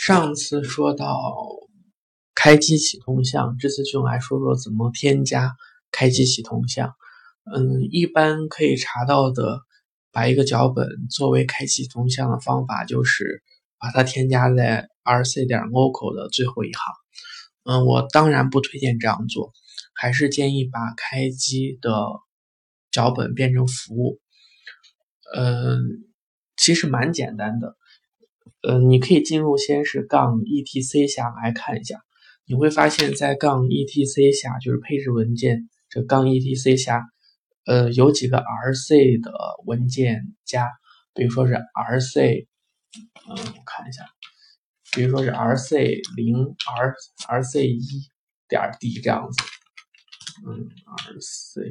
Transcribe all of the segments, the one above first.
上次说到开机启动项，这次就来说说怎么添加开机启动项。嗯，一般可以查到的，把一个脚本作为开启启动项的方法，就是把它添加在 rc 点 local 的最后一行。嗯，我当然不推荐这样做，还是建议把开机的脚本变成服务。嗯，其实蛮简单的。呃，你可以进入先是杠 etc 下来看一下，你会发现在杠 etc 下就是配置文件这杠 etc 下，呃，有几个 rc 的文件夹，比如说是 rc，嗯，我看一下，比如说是 rc 零 r rc 一点 d 这样子，嗯，rc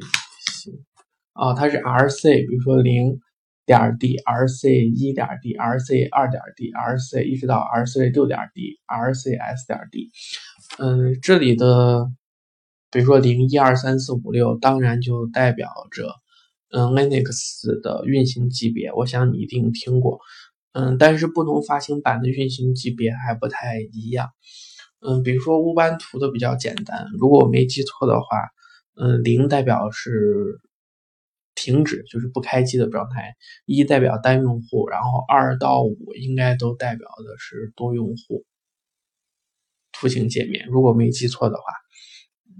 行，啊，它是 rc，比如说零。点 d rc 一点 d rc 二点 d rc 一直到 rc 六点 d rcs 点 d，嗯，这里的比如说零一二三四五六，当然就代表着嗯 Linux 的运行级别，我想你一定听过，嗯，但是不同发行版的运行级别还不太一样，嗯，比如说乌班图的比较简单，如果我没记错的话，嗯，零代表是。停止就是不开机的状态，一代表单用户，然后二到五应该都代表的是多用户图形界面，如果没记错的话，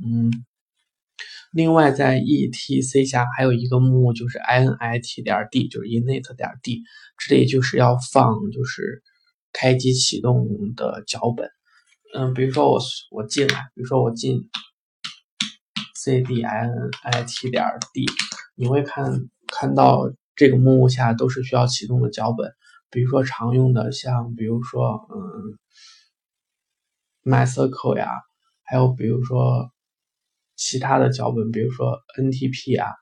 嗯，另外在 etc 下还有一个目录就是 init 点 d，就是 init 点 d，这里就是要放就是开机启动的脚本，嗯，比如说我我进来，比如说我进 cdinit 点 d。你会看看到这个目录下都是需要启动的脚本，比如说常用的像，比如说嗯，MySQL 呀，还有比如说其他的脚本，比如说 NTP 啊、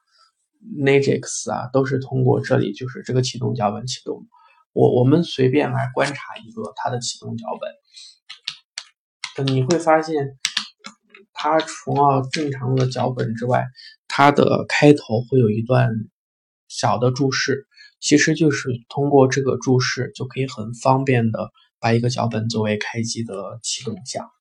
Nginx 啊，都是通过这里就是这个启动脚本启动。我我们随便来观察一个它的启动脚本，你会发现它除了正常的脚本之外。它的开头会有一段小的注释，其实就是通过这个注释就可以很方便的把一个脚本作为开机的启动项。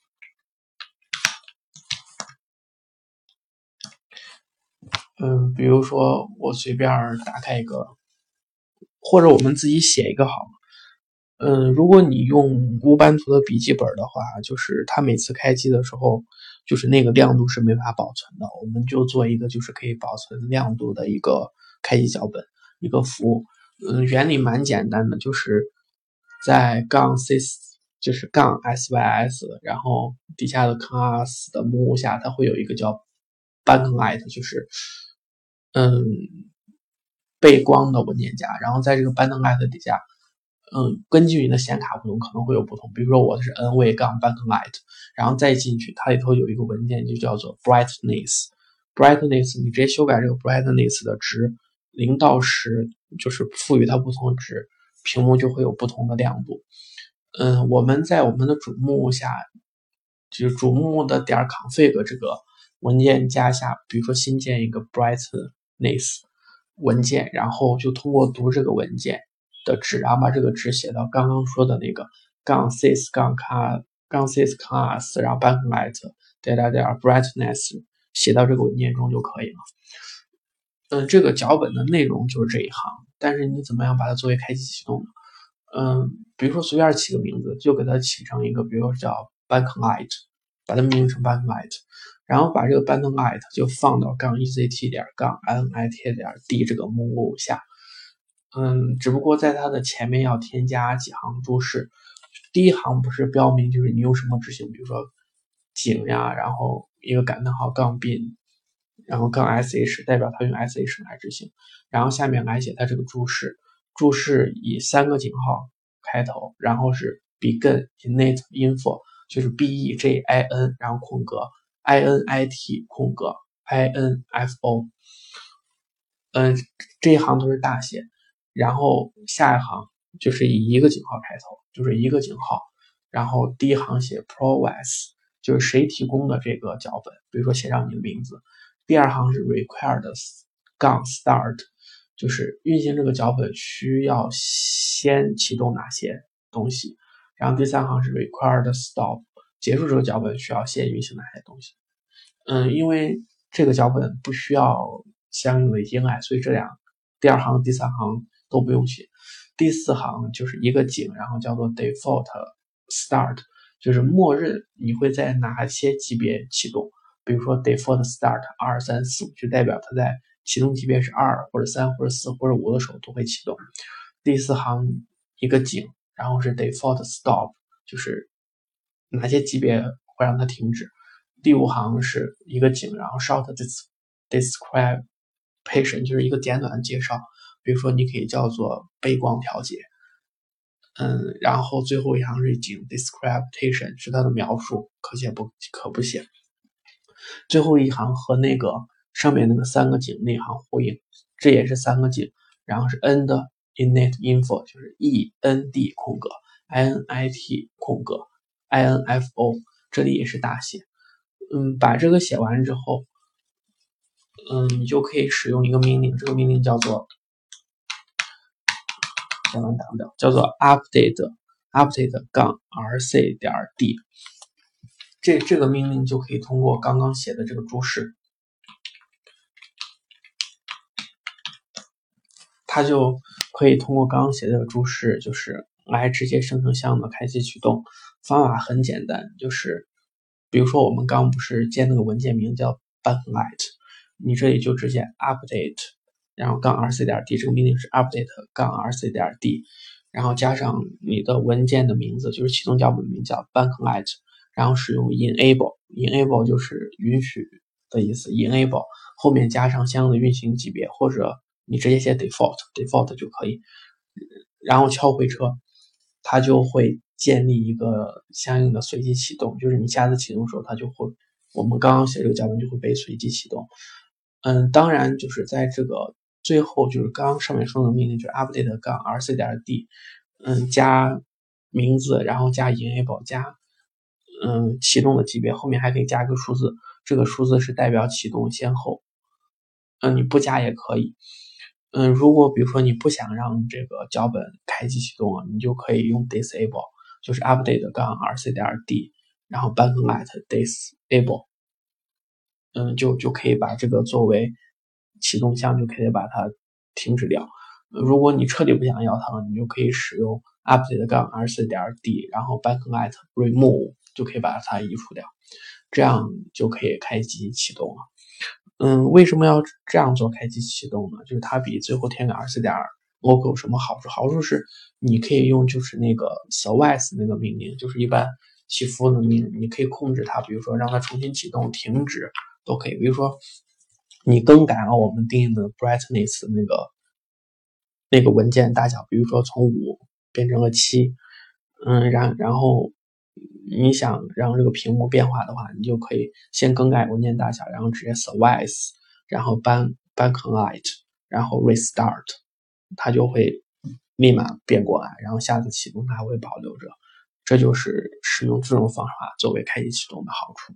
嗯，比如说我随便打开一个，或者我们自己写一个好？嗯，如果你用乌班图的笔记本的话，就是它每次开机的时候。就是那个亮度是没法保存的，我们就做一个就是可以保存亮度的一个开机脚本，一个服务。嗯，原理蛮简单的，就是在杠 c 就是杠 sys，然后底下的 class 的目录下，它会有一个叫 backlight，就是嗯背光的文件夹，然后在这个 backlight 底下。嗯，根据你的显卡不同，可能会有不同。比如说我的是 n 位杠 backlight，然后再进去，它里头有一个文件就叫做 brightness。brightness，你直接修改这个 brightness 的值，零到十，就是赋予它不同值，屏幕就会有不同的亮度。嗯，我们在我们的主目下，就是主目的点 config 这个文件夹下，比如说新建一个 brightness 文件，然后就通过读这个文件。的值，然后把这个值写到刚刚说的那个杠 sys 杠 class 杠 sys class，然后 backlight 点点点 brightness 写到这个文件中就可以了。嗯，这个脚本的内容就是这一行，但是你怎么样把它作为开机启动呢？嗯，比如说随便起个名字，就给它起成一个，比如说叫 backlight，把它命名成 backlight，然后把这个 backlight 就放到杠 ect 点杠 n i t 点 d 这个目录下。嗯，只不过在它的前面要添加几行注释。第一行不是标明就是你用什么执行，比如说井呀，然后一个感叹号杠 bin，然后杠 sh 代表它用 sh 来执行。然后下面来写它这个注释，注释以三个井号开头，然后是 begin init info，就是 b e j i n，然后空格 i n i t 空格 i n f o。嗯，这一行都是大写。然后下一行就是以一个井号开头，就是一个井号。然后第一行写 provides，就是谁提供的这个脚本，比如说写上你的名字。第二行是 required 杠 start，就是运行这个脚本需要先启动哪些东西。然后第三行是 required stop，结束这个脚本需要先运行哪些东西？嗯，因为这个脚本不需要相应的 init，所以这两第二行、第三行都不用写。第四行就是一个井，然后叫做 default start，就是默认你会在哪些级别启动。比如说 default start 二三四五，就代表它在启动级别是二或者三或者四或者五的时候都会启动。第四行一个井。然后是 default stop，就是哪些级别会让它停止。第五行是一个井，然后 short description 就是一个简短的介绍，比如说你可以叫做背光调节。嗯，然后最后一行是井 description 是它的描述，可写不可不写。最后一行和那个上面那个三个井那行呼应，这也是三个井，然后是 end。init info 就是 e n d 空格 i n i t 空格 i n f o，这里也是大写。嗯，把这个写完之后，嗯，你就可以使用一个命令，这个命令叫做，千万打不了，叫做 update update 杠 r c 点 d。这这个命令就可以通过刚刚写的这个注释，它就。可以通过刚刚写的这个注释，就是来直接生成项目的开机启动方法很简单，就是比如说我们刚不是建那个文件名叫 b u t l i g h t 你这里就直接 update，然后杠 rc 点 d 这个命令是 update 杠 rc 点 d，然后加上你的文件的名字，就是启动脚本名叫 banklight，然后使用 enable，enable 就是允许的意思，enable 后面加上相应的运行级别或者。你直接写 default default 就可以，然后敲回车，它就会建立一个相应的随机启动，就是你下次启动的时候，它就会，我们刚刚写这个脚本就会被随机启动。嗯，当然就是在这个最后，就是刚刚上面说的命令，就是 update 杠 rc 点 d，嗯，加名字，然后加 enable 加，嗯，启动的级别后面还可以加一个数字，这个数字是代表启动先后。嗯，你不加也可以。嗯，如果比如说你不想让这个脚本开机启动了，你就可以用 disable，就是 update 杠 rc 点 d，然后 button let disable，嗯，就就可以把这个作为启动项，就可以把它停止掉。如果你彻底不想要它了，你就可以使用 update 杠 rc 点 d，然后 backlight remove，就可以把它移除掉，这样就可以开机启动了。嗯，为什么要这样做开机启动呢？就是它比最后添个 rc 点 logo 有什么好处？好处是你可以用就是那个 service 那个命令，就是一般起服务的命令，你可以控制它，比如说让它重新启动、停止都可以。比如说你更改了我们定义的 brightness 那个那个文件大小，比如说从五变成了七，嗯，然然后。你想让这个屏幕变化的话，你就可以先更改文件大小，然后直接 service，然后 ban backlight，然后 restart，它就会立马变过来，然后下次启动它会保留着。这就是使用这种方法作为开机启动的好处。